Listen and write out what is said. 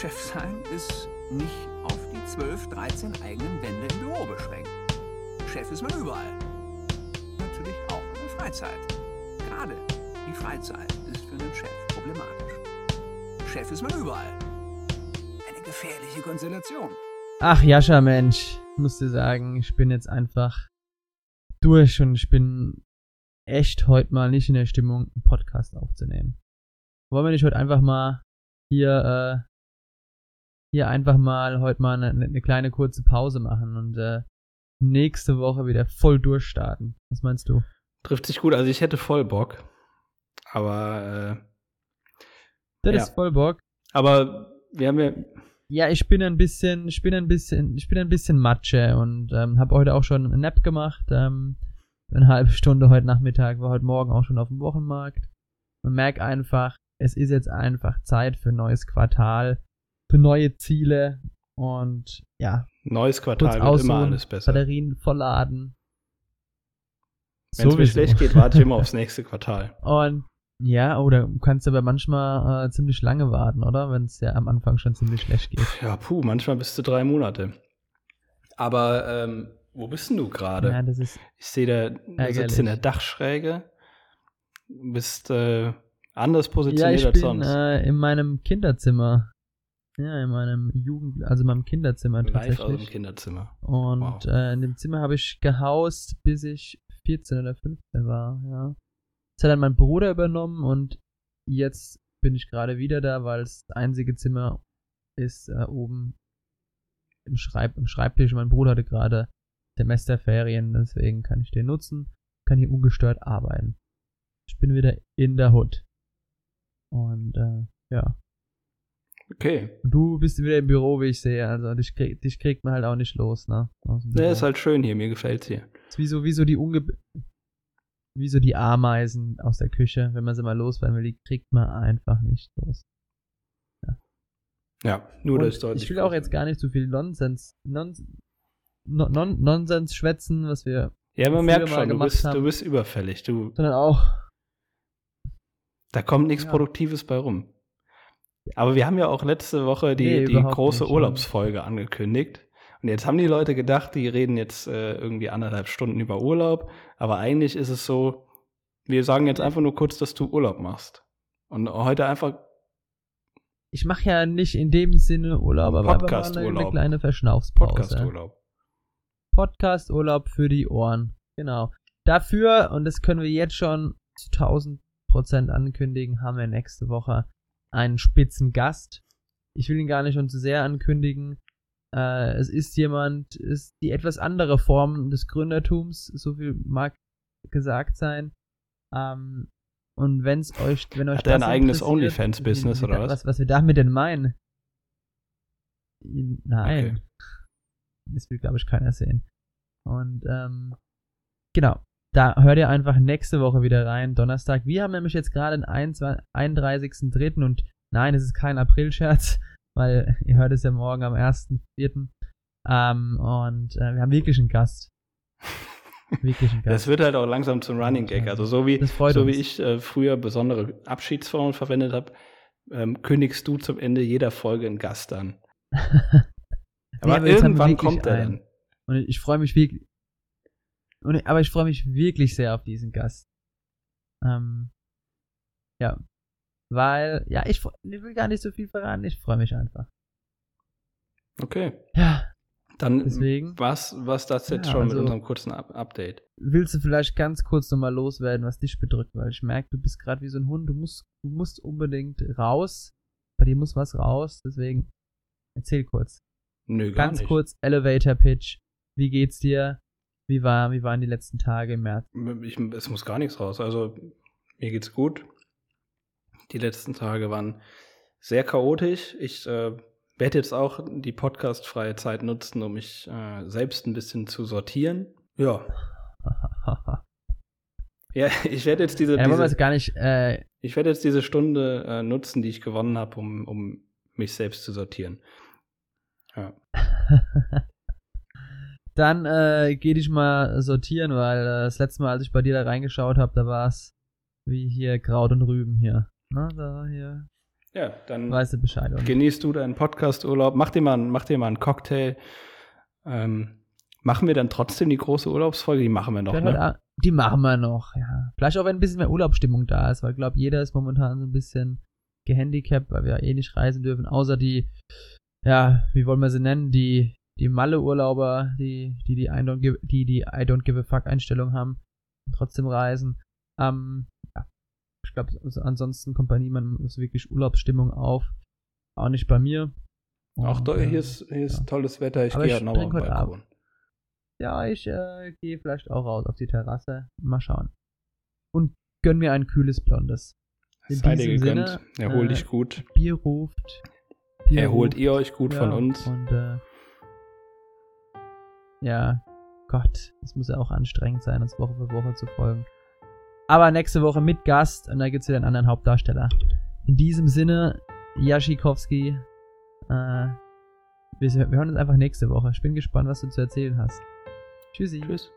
Chef sein ist nicht auf die 12, 13 eigenen Wände im Büro beschränkt. Chef ist man überall. Natürlich auch in der Freizeit. Gerade die Freizeit ist für einen Chef problematisch. Chef ist man überall. Eine gefährliche Konstellation. Ach, Jascha, Mensch, ich muss dir sagen, ich bin jetzt einfach durch und ich bin echt heute mal nicht in der Stimmung, einen Podcast aufzunehmen. Wollen wir nicht heute einfach mal hier, äh, hier einfach mal heute mal eine, eine kleine kurze Pause machen und äh, nächste Woche wieder voll durchstarten. Was meinst du? Trifft sich gut. Also ich hätte voll Bock. Aber äh, Das Ja. ist voll Bock. aber wir haben ja Ja, ich bin ein bisschen, ich bin ein bisschen, ich bin ein bisschen Matsche und ähm, habe heute auch schon einen Nap gemacht. Ähm, eine halbe Stunde heute Nachmittag, war heute Morgen auch schon auf dem Wochenmarkt. Man merkt einfach, es ist jetzt einfach Zeit für ein neues Quartal, für neue Ziele und ja, neues Quartal wird immer alles besser. Batterien vollladen. Wenn es mir schlecht geht, warte ich immer aufs nächste Quartal. Und ja, oder du kannst aber manchmal äh, ziemlich lange warten, oder? Wenn es ja am Anfang schon ziemlich schlecht geht. Ja, puh, manchmal bis zu drei Monate. Aber ähm, wo bist denn du gerade? Ja, das ist Ich sehe, da du sitzt in der Dachschräge. Du bist äh, anders Ja, positioniert ich als bin sonst. äh, in meinem Kinderzimmer. Ja, in meinem Jugend, also in meinem Kinderzimmer Live aus dem tatsächlich. Kinderzimmer. Und Wow. äh, in dem Zimmer habe ich gehaust, bis ich 14 oder 15 war, ja. Das hat dann mein Bruder übernommen und jetzt bin ich gerade wieder da, weil das einzige Zimmer ist äh, oben im, Schreib im Schreibtisch. Mein Bruder hatte gerade Semesterferien, deswegen kann ich den nutzen, kann hier ungestört arbeiten. Ich bin wieder in der Hood. Und äh, ja. Okay. Du bist wieder im Büro, wie ich sehe. Also dich, krieg, dich kriegt man halt auch nicht los, ne? Ne, Büro. ist halt schön hier, mir gefällt's hier. Ist wie so, wie so die Unge wie so die Ameisen aus der Küche, wenn man sie mal loswerden will, die kriegt man einfach nicht los. Ja, nur Und das ist deutlich. ich will auch jetzt gar nicht so viel Nonsens, Nons, non, non, Nonsens schwätzen, was wir, Ja, man merkt mal schon, du bist, du haben. bist überfällig. Du, sondern auch, da kommt nichts Ja. Produktives bei rum. Aber wir haben ja auch letzte Woche die, Nee, die große nicht. Urlaubsfolge angekündigt. Und jetzt haben die Leute gedacht, die reden jetzt äh, irgendwie anderthalb Stunden über Urlaub. Aber eigentlich ist es so, wir sagen jetzt einfach nur kurz, dass du Urlaub machst. Und heute einfach, ich mache ja nicht in dem Sinne Urlaub, aber einfach mal eine, eine kleine Verschnaufspause. Podcast-Urlaub. Podcast-Urlaub für die Ohren. Genau. Dafür, und das können wir jetzt schon zu 1000 Prozent ankündigen, haben wir nächste Woche einen spitzen Gast. Ich will ihn gar nicht schon zu sehr ankündigen. Äh, es ist jemand, ist die etwas andere Form des Gründertums, so viel mag gesagt sein. Ähm, und wenn's euch, wenn euch Hat er ein das eigenes OnlyFans-Business oder was? was? Was wir damit denn meinen? Nein. Das will, glaube ich, keiner sehen. Und ähm, genau, da hört ihr einfach nächste Woche wieder rein, Donnerstag. Wir haben nämlich jetzt gerade den 21 31.03. und nein, es ist kein Aprilscherz, weil ihr hört es ja morgen am 1.04. Ähm, und äh, wir haben wirklich einen Gast. Wirklich einen Das Gast. wird halt auch langsam zum Running Gag. Also so wie, Das so uns. wie ich äh, früher besondere Abschiedsformen verwendet habe, ähm, kündigst du zum Ende jeder Folge einen Gast an. Nee, Aber, haben wir irgendwann kommt er dann. Und ich freue mich wirklich. Und, aber ich freue mich wirklich sehr auf diesen Gast. Ähm, ja. Weil, ja, ich, ich will gar nicht so viel verraten, ich freue mich einfach. Okay. Ja, Dann deswegen. was, was das jetzt Ja, schon also- mit unserem kurzen Up Update. Willst du vielleicht ganz kurz nochmal loswerden, was dich bedrückt? Weil ich merke, du bist gerade wie so ein Hund, du musst, du musst unbedingt raus. Bei dir muss was raus, deswegen erzähl kurz. Nö, gar Ganz nicht. kurz, Elevator Pitch. Wie geht's dir? Wie war, wie waren die letzten Tage im März? Ich, es muss gar nichts raus. Also mir geht's gut. Die letzten Tage waren sehr chaotisch. Ich äh, werde jetzt auch die podcastfreie Zeit nutzen, um mich äh, selbst ein bisschen zu sortieren. Ja. Ja, ich werde jetzt diese, Ja, diese gar nicht, äh, ich werde jetzt diese Stunde äh, nutzen, die ich gewonnen habe, um, um mich selbst zu sortieren. Ja. Dann äh, geh dich mal sortieren, weil äh, das letzte Mal, als ich bei dir da reingeschaut habe, da war es wie hier Kraut und Rüben hier. Na, da hier. Ja, dann weißt du Bescheid. Und genießt du deinen Podcast-Urlaub, mach dir mal, einen- mach dir mal einen Cocktail. Ähm, machen wir dann trotzdem die große Urlaubsfolge? Die machen wir noch, ne? die machen wir noch, ja. Vielleicht auch, wenn ein bisschen mehr Urlaubsstimmung da ist, weil ich glaube, jeder ist momentan so ein bisschen gehandicapt, weil wir eh nicht reisen dürfen, außer die, ja, wie wollen wir sie nennen, die, die Malle-Urlauber, die, die, die, I don't give, die, die I don't give a fuck Einstellung haben und trotzdem reisen. Ähm, ja. Ich glaube, also ansonsten kommt bei niemandem so wirklich Urlaubsstimmung auf. Auch nicht bei mir. Auch Und, da, äh, hier ist, hier ist ja. tolles Wetter. Ich gehe ich halt den heute Balkon. Ja, ich äh, gehe vielleicht auch raus auf die Terrasse. Mal schauen. Und gönn mir ein kühles Blondes. In Sei dir gegönnt. Sinne, Erhol äh, dich gut. Bier ruft. Bier Erholt ruft. ihr euch gut von Ja, uns. Und äh, ja, Gott, das muss ja auch anstrengend sein, uns Woche für Woche zu folgen. Aber nächste Woche mit Gast und da gibt es wieder einen anderen Hauptdarsteller. In diesem Sinne, Jaschikowski, äh, wir, wir hören uns einfach nächste Woche. Ich bin gespannt, was du zu erzählen hast. Tschüssi. Tschüss.